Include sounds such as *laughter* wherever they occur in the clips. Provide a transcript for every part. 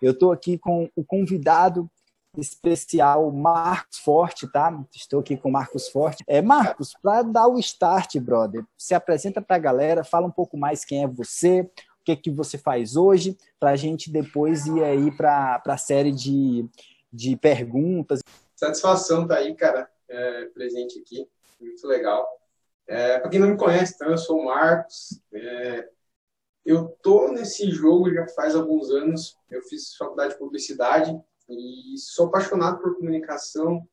Eu estou aqui com o convidado especial Marcos Forte, tá? Estou aqui com Marcos Forte. É, Marcos, para dar o start, brother, se apresenta para a galera, fala um pouco mais quem é você, o que que você faz hoje, para a gente depois ir aí para a série de, de perguntas. Satisfação tá aí, cara, é, presente aqui, muito legal. É, para quem não me conhece, então, eu sou o Marcos, é, eu tô nesse jogo já faz alguns anos, eu fiz faculdade de publicidade, e sou apaixonado por comunicação.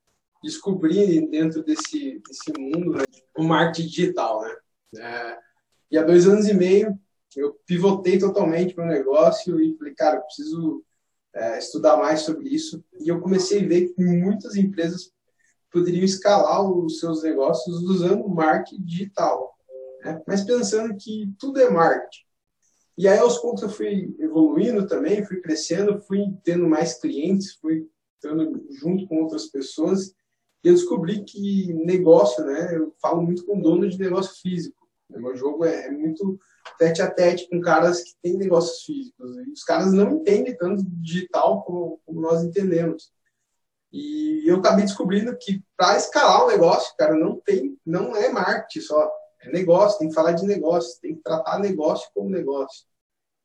Descobri dentro desse, desse mundo né, o marketing digital. Né? É, e há dois anos e meio eu pivotei totalmente o negócio e falei, cara, eu preciso é, estudar mais sobre isso. E eu comecei a ver que muitas empresas poderiam escalar os seus negócios usando marketing digital. Né? Mas pensando que tudo é marketing. E aí, aos poucos, eu fui evoluindo também, fui crescendo, fui tendo mais clientes, fui estando junto com outras pessoas. E eu descobri que negócio, né? Eu falo muito com dono de negócio físico. O meu jogo é, é muito tete a tete com caras que têm negócios físicos. E os caras não entendem tanto digital como, como nós entendemos. E eu acabei descobrindo que para escalar o negócio, cara, não tem, não é marketing só é negócio, tem que falar de negócio, tem que tratar negócio como negócio.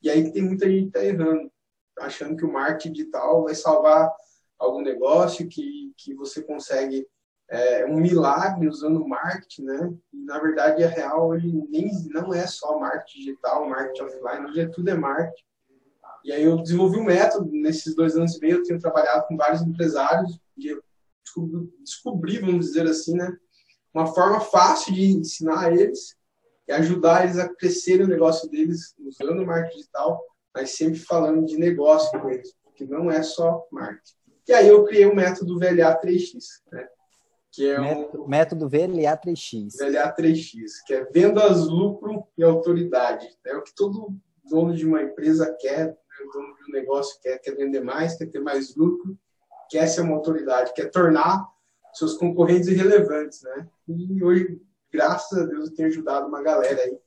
E aí tem muita gente que tá errando, achando que o marketing digital vai salvar algum negócio, que, que você consegue é, um milagre usando marketing, né? E, na verdade, a real hoje nem, não é só marketing digital, marketing offline, hoje é tudo é marketing. E aí eu desenvolvi um método, nesses dois anos e meio eu tenho trabalhado com vários empresários, e eu descobri, descobri vamos dizer assim, né? uma forma fácil de ensinar eles e ajudar eles a crescer o negócio deles usando o marketing digital, mas sempre falando de negócio com eles, porque não é só marketing. E aí eu criei o método VLA3X, né? que é um método VLA3X. VLA3X, que é vendas, lucro e autoridade. É o que todo dono de uma empresa quer, né? o dono de um negócio quer, quer vender mais, quer ter mais lucro, quer ser uma autoridade, quer tornar seus concorrentes irrelevantes, né? E hoje, graças a Deus, eu tenho ajudado uma galera aí.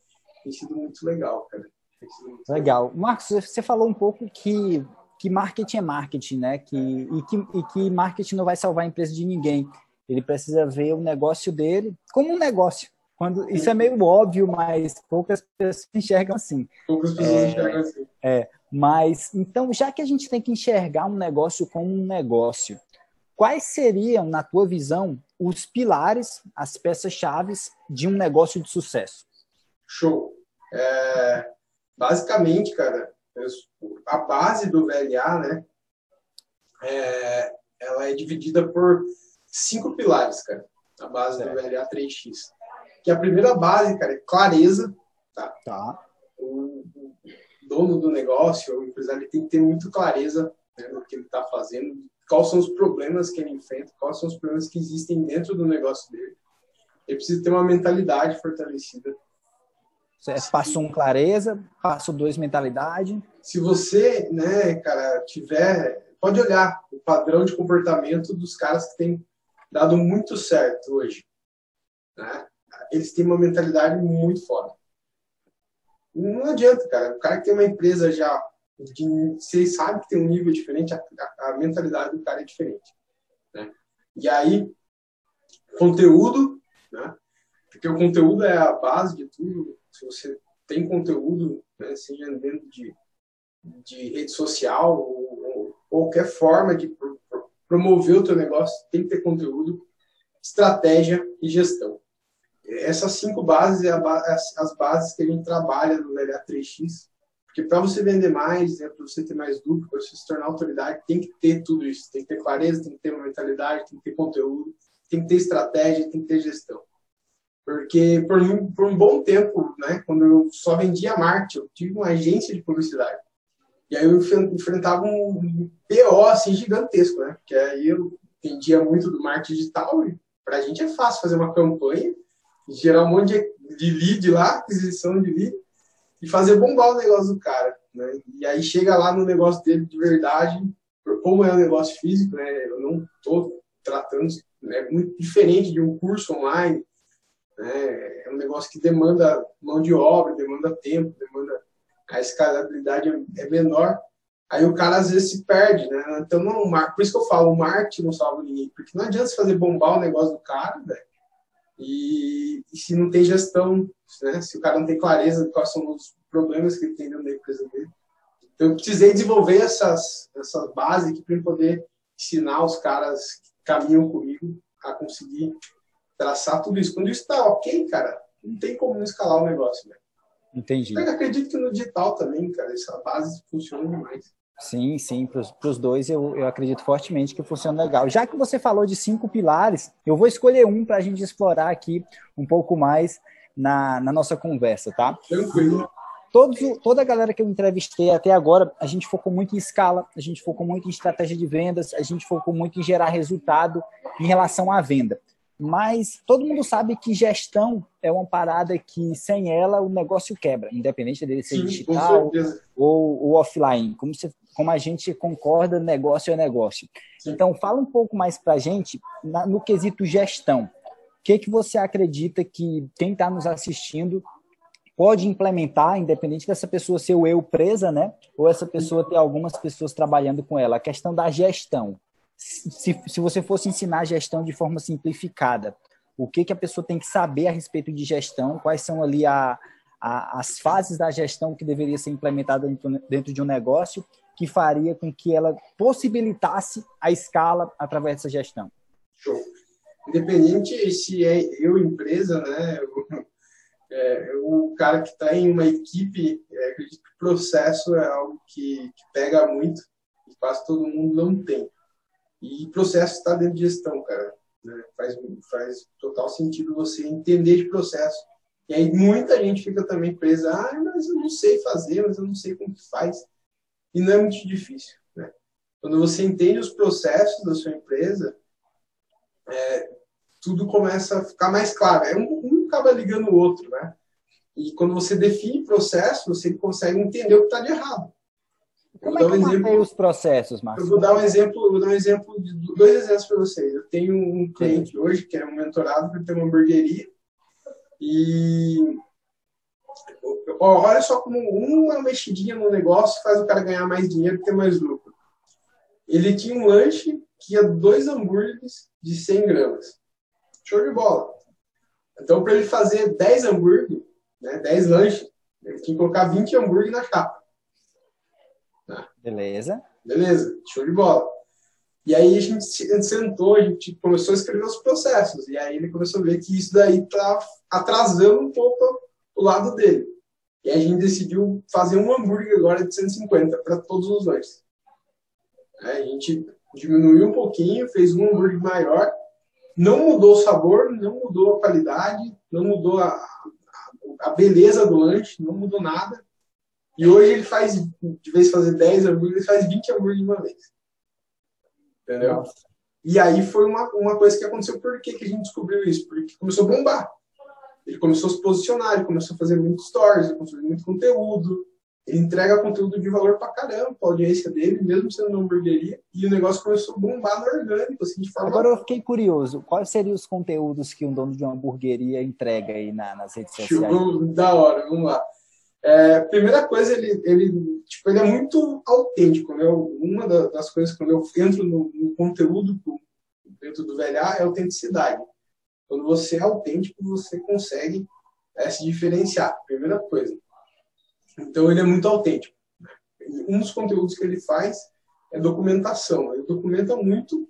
Tem sido muito legal, cara. Muito legal. legal. Marcos, você falou um pouco que, que marketing é marketing, né? Que, e, que, e que marketing não vai salvar a empresa de ninguém. Ele precisa ver o negócio dele como um negócio. Quando, isso é meio óbvio, mas poucas pessoas *laughs* enxergam assim. Poucas pessoas é, enxergam assim. É, mas, então, já que a gente tem que enxergar um negócio como um negócio, quais seriam, na tua visão, os pilares, as peças-chave de um negócio de sucesso? Show. É, basicamente, cara, a base do VLA, né, é, ela é dividida por cinco pilares, cara. A base certo. do VLA 3X. Que a primeira base, cara, é clareza. Tá. tá. O, o dono do negócio, o empresário, tem que ter muito clareza né, no que ele está fazendo, quais são os problemas que ele enfrenta, quais são os problemas que existem dentro do negócio dele. Ele precisa ter uma mentalidade fortalecida. Passo um, clareza. Passo dois, mentalidade. Se você, né, cara, tiver... Pode olhar o padrão de comportamento dos caras que têm dado muito certo hoje. Né? Eles têm uma mentalidade muito foda. Não adianta, cara. O cara que tem uma empresa já de, você sabe que tem um nível diferente, a, a, a mentalidade do cara é diferente. Né? E aí, conteúdo, né? porque o conteúdo é a base de tudo. Se você tem conteúdo, né, seja dentro de, de rede social ou, ou qualquer forma de pro, pro, promover o teu negócio, tem que ter conteúdo, estratégia e gestão. Essas cinco bases é as, as bases que a gente trabalha no LA3X porque para você vender mais, né, para você ter mais lucro, para você se tornar autoridade, tem que ter tudo isso. Tem que ter clareza, tem que ter uma mentalidade, tem que ter conteúdo, tem que ter estratégia, tem que ter gestão. Porque por um, por um bom tempo, né, quando eu só vendia marketing, eu tive uma agência de publicidade. E aí eu enfrentava um PO assim, gigantesco, né? Porque aí eu entendia muito do marketing digital e para a gente é fácil fazer uma campanha, gerar um monte de lead lá, aquisição de lead, e fazer bombar o negócio do cara. Né? E aí chega lá no negócio dele de verdade, como é um negócio físico, né? eu não estou tratando, né? é muito diferente de um curso online, né? é um negócio que demanda mão de obra, demanda tempo, demanda a escalabilidade é menor. Aí o cara às vezes se perde, né? Então, não, por isso que eu falo, o marketing não salva ninguém, porque não adianta você fazer bombar o negócio do cara, velho, e, e, se não tem gestão, né? Se o cara não tem clareza de quais são os problemas que ele tem dentro da empresa dele. Então, eu precisei desenvolver essas, essa base aqui para poder ensinar os caras que caminham comigo a conseguir traçar tudo isso. Quando isso está ok, cara, não tem como não escalar o negócio, né? Entendi. Eu acredito que no digital também, cara, essa base funciona demais. Sim, sim, para os dois eu, eu acredito fortemente que funciona legal. Já que você falou de cinco pilares, eu vou escolher um para a gente explorar aqui um pouco mais na, na nossa conversa, tá? Tranquilo. Todos, toda a galera que eu entrevistei até agora, a gente focou muito em escala, a gente focou muito em estratégia de vendas, a gente focou muito em gerar resultado em relação à venda. Mas todo mundo sabe que gestão é uma parada que sem ela o negócio quebra, independente dele ser Sim, digital ou, ou, offline. Como, como a gente concorda, negócio é negócio. Sim. Então, fala um pouco mais para a gente na, no quesito gestão. O que, que você acredita que quem está nos assistindo pode implementar, independente dessa pessoa ser o eu presa, né? Ou essa pessoa ter algumas pessoas trabalhando com ela. A questão da gestão se, se você fosse ensinar gestão de forma simplificada, o que, que a pessoa tem que saber a respeito de gestão, quais são ali a, a, as fases da gestão que deveria ser implementada dentro, dentro de um negócio, que faria com que ela possibilitasse a escala através dessa gestão. Show. Independente se é eu empresa, né, é, o cara que está em uma equipe, é, acredito que processo é algo que, que pega muito e quase todo mundo não tem. E processo está dentro de gestão, cara. Né? Faz, faz total sentido você entender de processo. E aí muita gente fica também presa, ah, mas eu não sei fazer, mas eu não sei como que faz. E não é muito difícil. Né? Quando você entende os processos da sua empresa, é, tudo começa a ficar mais claro. É um, um acaba ligando o outro, né? E quando você define processo, você consegue entender o que está de errado. Como é que um exemplo, os processos, Marcos? Eu vou dar um exemplo, vou dar um exemplo de dois exemplos para vocês. Eu tenho um cliente hoje que é um mentorado que tem uma hamburgueria e olha só como uma mexidinha no negócio faz o cara ganhar mais dinheiro e ter mais lucro. Ele tinha um lanche que ia dois hambúrgueres de 100 gramas. Show de bola. Então, para ele fazer 10 hambúrgueres, né, 10 lanches, ele tinha que colocar 20 hambúrgueres na chapa. Beleza. Beleza, show de bola. E aí a gente sentou, a gente começou a escrever os processos. E aí ele começou a ver que isso daí tá atrasando um pouco o lado dele. E a gente decidiu fazer um hambúrguer agora de 150 para todos os lanches. A gente diminuiu um pouquinho, fez um hambúrguer maior. Não mudou o sabor, não mudou a qualidade, não mudou a, a beleza do lanche, não mudou nada. E hoje ele faz, de vez de fazer 10 hambúrgueres, ele faz 20 hambúrgueres de uma vez. Entendeu? Nossa. E aí foi uma, uma coisa que aconteceu. Por que, que a gente descobriu isso? Porque começou a bombar. Ele começou a se posicionar, ele começou a fazer muito stories, ele começou a fazer muito conteúdo. Ele entrega conteúdo de valor pra caramba pra audiência dele, mesmo sendo uma hamburgueria. E o negócio começou a bombar no orgânico, assim, de forma... Agora eu fiquei curioso. Quais seriam os conteúdos que um dono de uma hamburgueria entrega aí na, nas redes sociais? Da hora, vamos lá. É, primeira coisa, ele, ele, tipo, ele é muito autêntico. Né? Uma das coisas, quando eu entro no, no conteúdo dentro do VLA, é autenticidade. Quando você é autêntico, você consegue é, se diferenciar. Primeira coisa. Então, ele é muito autêntico. Um dos conteúdos que ele faz é documentação. Ele documenta muito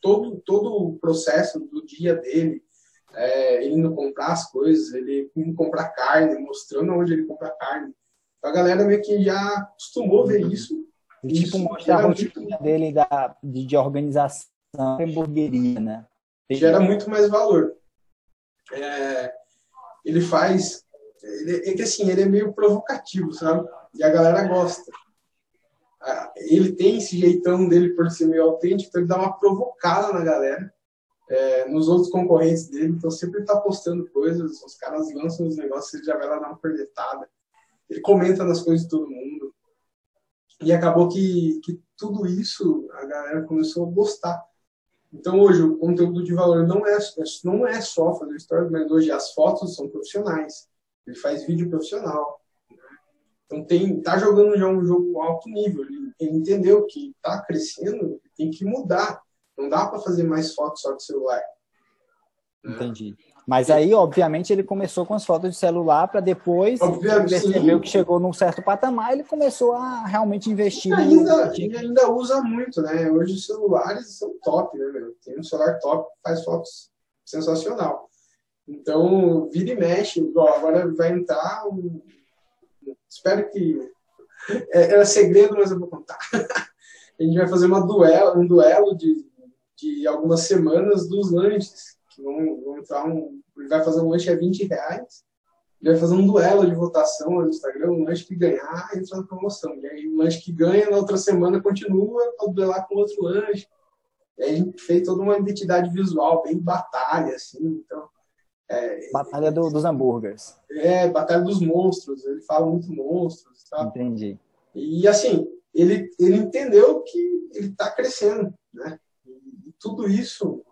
todo, todo o processo do dia dele, é, ele indo comprar as coisas, ele indo comprar carne, mostrando onde ele compra carne. Então, a galera meio que já acostumou a ver isso. E, tipo, mostra a rotina muito... dele da, de, de organização hamburgueria, né? Gera muito mais valor. É, ele faz. Ele, é que assim, ele é meio provocativo, sabe? E a galera gosta. Ele tem esse jeitão dele por ser meio autêntico, então ele dá uma provocada na galera é, nos outros concorrentes dele, então sempre está postando coisas, os caras lançam os negócios, ele já vai lá dar uma cornetada, ele comenta nas coisas de todo mundo. E acabou que, que tudo isso a galera começou a gostar. Então hoje o conteúdo de valor não é, não é só fazer stories, mas hoje as fotos são profissionais. Ele faz vídeo profissional. Então tem, tá jogando já um jogo alto nível. Ele, ele entendeu que tá crescendo, tem que mudar. Não dá para fazer mais fotos só de celular. Entendi. Mas aí, obviamente, ele começou com as fotos de celular para depois obviamente, percebeu sim. que chegou num certo patamar, ele começou a realmente investir. E ainda, no... e ainda usa muito, né? Hoje os celulares são top, né? Meu? Tem um celular top que faz fotos sensacional. Então, vira e mexe. agora vai entrar um... Espero que... É, era segredo, mas eu vou contar. *laughs* a gente vai fazer uma duelo, um duelo de, de algumas semanas dos lanches vamos, vamos entrar um, ele vai fazer um lanche a 20 reais, ele vai fazer um duelo de votação no Instagram, um lanche que ganhar entra na promoção. E aí o lanche que ganha na outra semana continua para duelar com outro lanche. E aí a gente fez toda uma identidade visual, bem batalha, assim, então... É, batalha do, dos hambúrgueres. É, batalha dos monstros, ele fala muito monstros, tá? Entendi. E assim, ele, ele entendeu que ele está crescendo, né? Tudo isso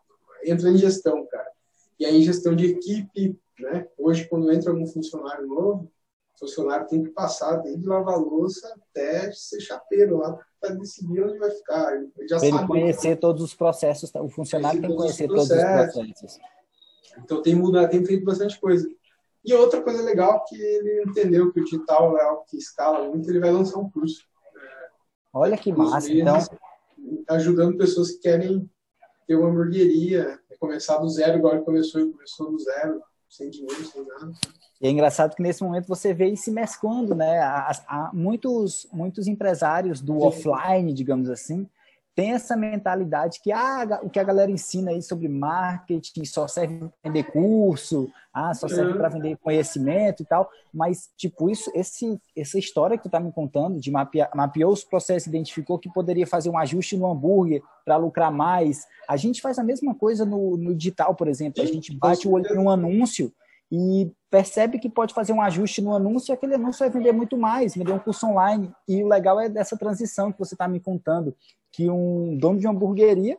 entra em gestão, cara. E aí, gestão de equipe, né? Hoje, quando entra um funcionário novo, o funcionário tem que passar desde lavar louça até ser chapeiro lá para decidir onde vai ficar. Ele já sabe. Ele conhecer todos os processos, o funcionário tem que conhecer todos os processos. Então, tem mudado, tem feito bastante coisa. E outra coisa legal que ele entendeu que o digital é algo que escala muito, ele vai lançar um curso. Olha que massa, então. Ajudando pessoas que querem ter uma hamburgueria, é começar do zero, igual ele começou, começou do zero, sem dinheiro, sem nada. E é engraçado que nesse momento você vê se mesclando, né? Há, há muitos, muitos empresários do Sim. offline, digamos assim, tem essa mentalidade que ah, o que a galera ensina aí sobre marketing só serve para vender curso, ah, só serve para vender conhecimento e tal, mas tipo isso, esse, essa história que tu tá me contando de mapear, mapeou os processos, identificou que poderia fazer um ajuste no hambúrguer para lucrar mais. A gente faz a mesma coisa no, no digital, por exemplo, a gente bate o olho em um anúncio e percebe que pode fazer um ajuste no anúncio e aquele anúncio vai vender muito mais, vender um curso online. E o legal é dessa transição que você está me contando, que um dono de uma hamburgueria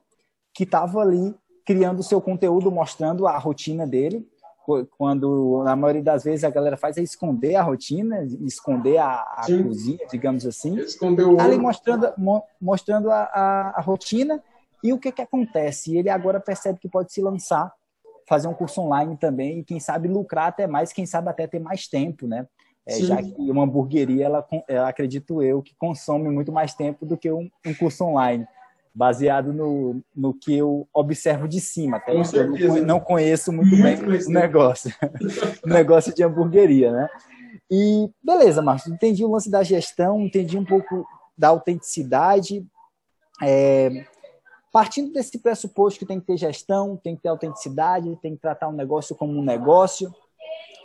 que estava ali criando o seu conteúdo, mostrando a rotina dele, quando na maioria das vezes a galera faz é esconder a rotina, esconder a, a cozinha, digamos assim. Esconder o ali mostrando, mostrando a, a, a, rotina e o que, que acontece. Ele agora percebe que pode se lançar fazer um curso online também e quem sabe lucrar até mais, quem sabe até ter mais tempo, né? É, já que uma hamburgueria, ela, ela, acredito eu, que consome muito mais tempo do que um, um curso online, baseado no, no que eu observo de cima. Até eu não, conheço muito, muito bem o negócio, *laughs* o negócio de hamburgueria, né? E beleza, Marcos, entendi o lance da gestão, entendi um pouco da autenticidade. É, partindo desse pressuposto que tem que ter gestão, tem que ter autenticidade, tem que tratar um negócio como um negócio.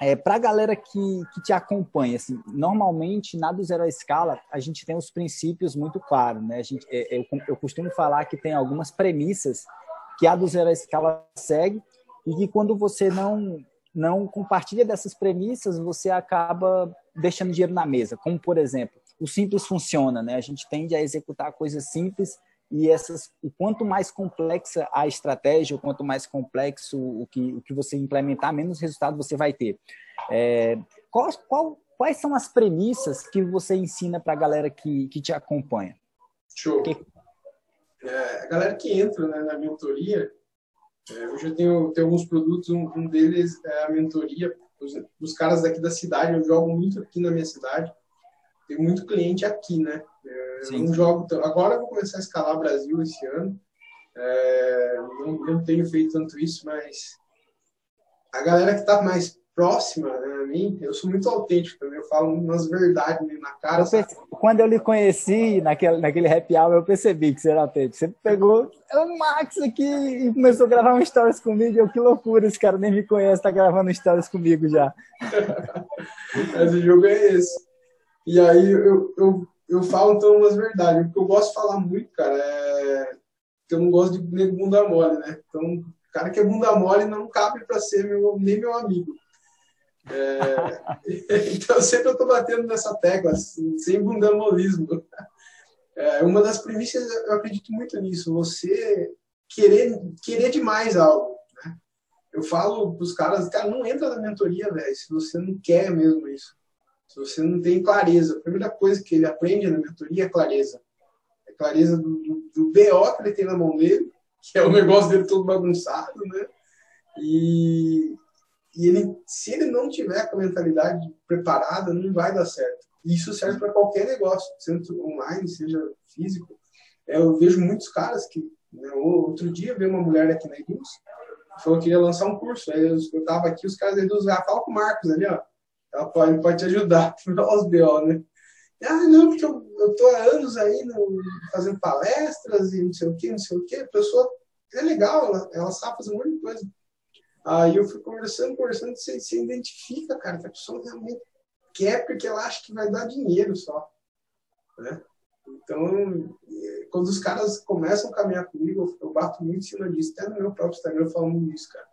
É, Para a galera que, que te acompanha, assim, normalmente na do zero à escala a gente tem os princípios muito claros, né? A gente, é, eu, eu costumo falar que tem algumas premissas que a do zero à escala segue e que quando você não não compartilha dessas premissas, você acaba deixando dinheiro na mesa. Como por exemplo, o simples funciona, né? A gente tende a executar coisas simples e essas, o quanto mais complexa a estratégia, o quanto mais complexo o que, o que você implementar, menos resultado você vai ter. É, qual, qual, quais são as premissas que você ensina para a galera que, que te acompanha? Show. Que... É, a galera que entra né, na mentoria, é, hoje eu tenho, tenho alguns produtos, um, um deles é a mentoria dos caras daqui da cidade, eu jogo muito aqui na minha cidade, tenho muito cliente aqui, né? Sim. não jogo agora eu vou começar a escalar Brasil esse ano. É, não, não, tenho feito tanto isso mas a galera que está mais próxima né, a mim eu sou muito autêntico também eu falo umas verdades na cara eu perce... quando eu lhe conheci naquele, naquele happy hour eu percebi que você era autêntico. Você pegou é o Max aqui e começou a gravar um stories comigo eu, que loucura esse cara nem me conhece tá gravando stories comigo já. *laughs* Mas o jogo é esse e aí eu, eu eu falo então umas verdades. O que eu gosto de falar muito, cara, é que eu não gosto de nego bunda mole, né? Então, cara que é bunda mole não cabe para ser meu, nem meu amigo. É... *laughs* então, sempre eu tô batendo nessa tecla, assim, sem bundamolismo. É, uma das premissas, eu acredito muito nisso, você querer, querer demais algo. Né? Eu falo pros caras, cara, não entra na mentoria, velho, se você não quer mesmo isso. Se você não tem clareza, a primeira coisa que ele aprende na mentoria é clareza. É clareza do, do, do BO que ele tem na mão dele, *laughs* que é o negócio dele todo bagunçado, né? E, e ele, se ele não tiver com a mentalidade preparada, não vai dar certo. Isso serve para qualquer negócio, seja online, seja físico. É, eu vejo muitos caras que. Né, outro dia veio uma mulher aqui na Eduz, falou que ia lançar um curso. Aí eu estava aqui, os caras da Eduz, ah, fala com o Marcos ali, ó. Ela pode, pode te ajudar, *laughs* os BO, né? Ah, não, porque eu, eu tô há anos aí no, fazendo palestras e não sei o que, não sei o que. A pessoa é legal, ela, ela sabe fazer um monte de coisa. Aí eu fui conversando, conversando, você, você identifica, cara, que a pessoa realmente quer porque ela acha que vai dar dinheiro só. Né? Então, quando os caras começam a caminhar comigo, eu bato muito em cima disso, até no meu próprio Instagram falando isso, cara.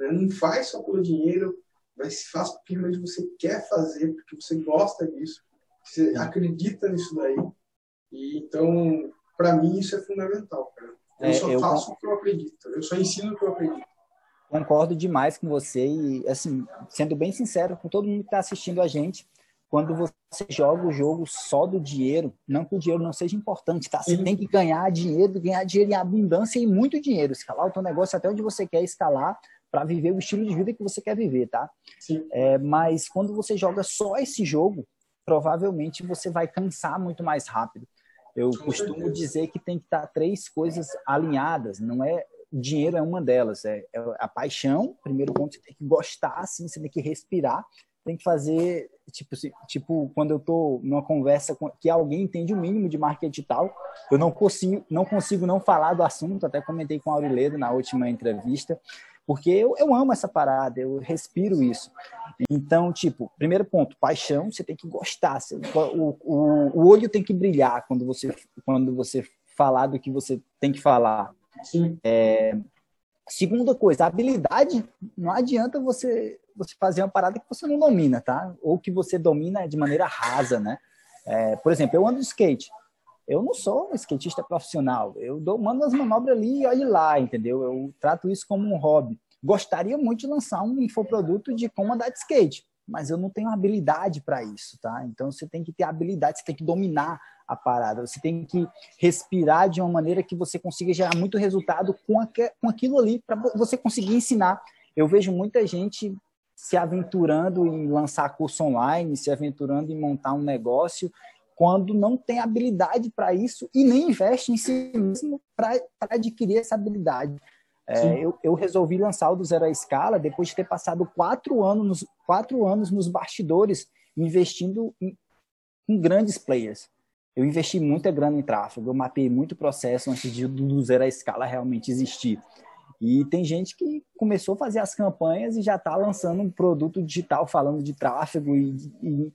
Né? Não faz só pelo dinheiro, mas faz porque realmente você quer fazer, porque você gosta disso, você acredita nisso daí. E então, para mim, isso é fundamental, cara. Eu é, só eu faço o que eu acredito, eu só ensino o que eu acredito. Concordo demais com você e, assim, sendo bem sincero com todo mundo que está assistindo a gente, quando você joga o jogo só do dinheiro, não que o dinheiro não seja importante, tá? Você Sim. tem que ganhar dinheiro, ganhar dinheiro em abundância e muito dinheiro, escalar o teu negócio até onde você quer escalar para viver o estilo de vida que você quer viver, tá? É, mas quando você joga só esse jogo, provavelmente você vai cansar muito mais rápido. Eu Com costumo certeza. dizer que tem que estar tá três coisas alinhadas, não é dinheiro é uma delas, é, é a paixão, primeiro ponto, você tem que gostar, assim, você tem que respirar, tem que fazer, tipo, tipo quando eu estou numa conversa com, que alguém entende o mínimo de marketing digital, eu não consigo, não consigo não falar do assunto, até comentei com a Auriledo na última entrevista, porque eu, eu amo essa parada, eu respiro isso. Então, tipo, primeiro ponto, paixão, você tem que gostar, você, o, o, o olho tem que brilhar quando você, quando você falar do que você tem que falar. É, segunda coisa, habilidade, não adianta você, você fazer uma parada que você não domina, tá? Ou que você domina de maneira rasa, né? É, por exemplo, eu ando de skate. Eu não sou um skatista profissional. Eu dou, mando as manobras ali e olhe lá, entendeu? Eu trato isso como um hobby. Gostaria muito de lançar um infoproduto de como andar de skate, mas eu não tenho habilidade para isso, tá? Então você tem que ter habilidade, você tem que dominar a parada. Você tem que respirar de uma maneira que você consiga gerar muito resultado com, com aquilo ali, para você conseguir ensinar. Eu vejo muita gente se aventurando em lançar curso online, se aventurando em montar um negócio, quando não tem habilidade para isso e nem investe em si mesmo para adquirir essa habilidade. É, eu, eu, resolvi lançar o do Zero à Escala depois de ter passado quatro anos, quatro anos nos bastidores investindo em, em grandes players. Eu investi muita grana em tráfego, eu mapeei muito processo antes de do zero a escala realmente existir. E tem gente que começou a fazer as campanhas e já está lançando um produto digital falando de tráfego e, e,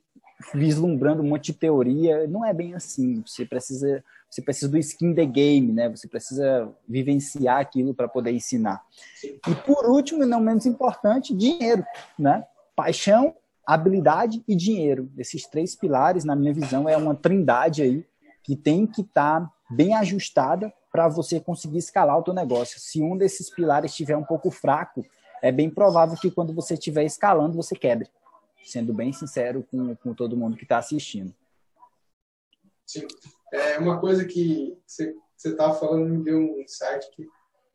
vislumbrando um monte de teoria. Não é bem assim. Você precisa, você precisa do skin the game, né? Você precisa vivenciar aquilo para poder ensinar. E por último, e não menos importante, dinheiro, né? Paixão habilidade e dinheiro. Esses três pilares, na minha visão, é uma trindade aí que tem que estar tá bem ajustada para você conseguir escalar o teu negócio. Se um desses pilares estiver um pouco fraco, é bem provável que quando você estiver escalando, você quebre. Sendo bem sincero com, com todo mundo que está assistindo. Sim. É uma coisa que você estava falando me deu um insight que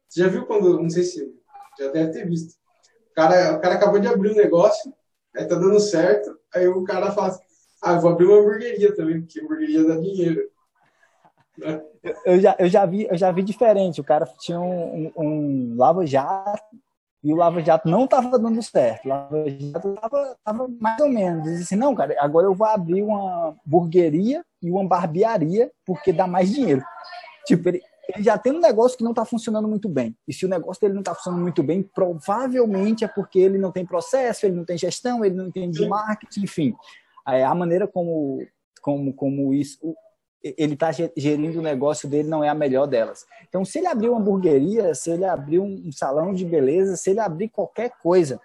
você já viu quando, não sei se já deve ter visto. O cara, o cara acabou de abrir um negócio aí tá dando certo, aí o cara fala assim, ah, vou abrir uma hamburgueria também, porque hamburgueria dá dinheiro. Eu já, eu, já vi, eu já vi diferente. O cara tinha um, um, um Lava Jato e o Lava Jato não estava dando certo. O Lava Jato estava mais ou menos. Disse assim: não, cara, agora eu vou abrir uma hamburgueria e uma barbearia porque dá mais dinheiro. Tipo, ele, ele já tem um negócio que não está funcionando muito bem. E se o negócio dele não está funcionando muito bem, provavelmente é porque ele não tem processo, ele não tem gestão, ele não entende de marketing, enfim. É, a maneira como, como, como isso, ele está gerindo o negócio dele não é a melhor delas. Então, se ele abrir uma hamburgueria, se ele abrir um salão de beleza, se ele abrir qualquer coisa,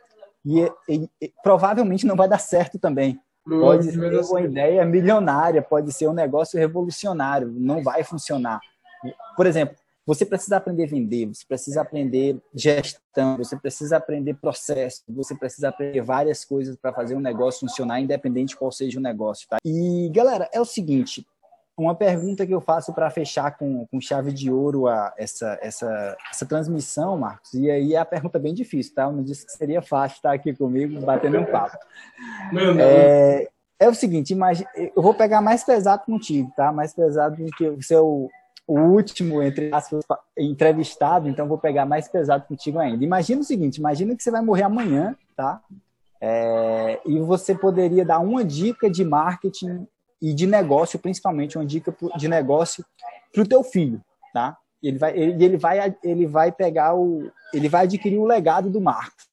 e, e, e provavelmente não vai dar certo também. Pode ser uma ideia milionária, pode ser um negócio revolucionário, não vai funcionar. Por exemplo, Você precisa aprender a vender, você precisa aprender gestão, você precisa aprender processo, você precisa aprender várias coisas para fazer um negócio funcionar, independente de qual seja o negócio. Tá? E, galera, é o seguinte: uma pergunta que eu faço para fechar com, com chave de ouro a, essa, essa, essa transmissão, Marcos, e aí é a pergunta bem difícil, tá? Eu não disse que seria fácil estar aqui comigo batendo um papo. É, é o seguinte, imagine, eu vou pegar mais pesado contigo, tá? Mais pesado do que o seu o último, entre aspas, entrevistado, então vou pegar mais pesado contigo ainda. Imagina o seguinte, imagina que você vai morrer amanhã, tá? É, e você poderia dar uma dica de marketing e de negócio, principalmente uma dica de negócio para o teu filho, tá? Ele vai, ele, ele, vai, ele vai pegar o, ele vai adquirir o legado do Marcos,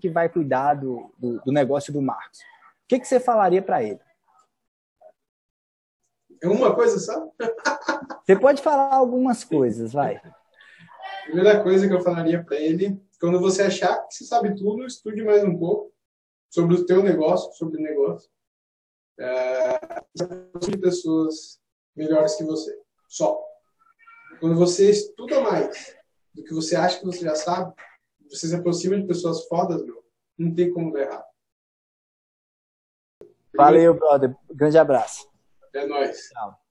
que vai cuidar do, do, do negócio do Marcos. O que, que você falaria para ele? É uma coisa só? Você pode falar algumas coisas, vai. A primeira coisa que eu falaria para ele, quando você achar que você sabe tudo, estude mais um pouco sobre o teu negócio, sobre o negócio. É, de pessoas melhores que você. Só. Quando você estuda mais do que você acha que você já sabe, você se aproxima de pessoas fodas, meu, não tem como dar errado. Valeu, brother. Grande abraço. É nóis. Tchau.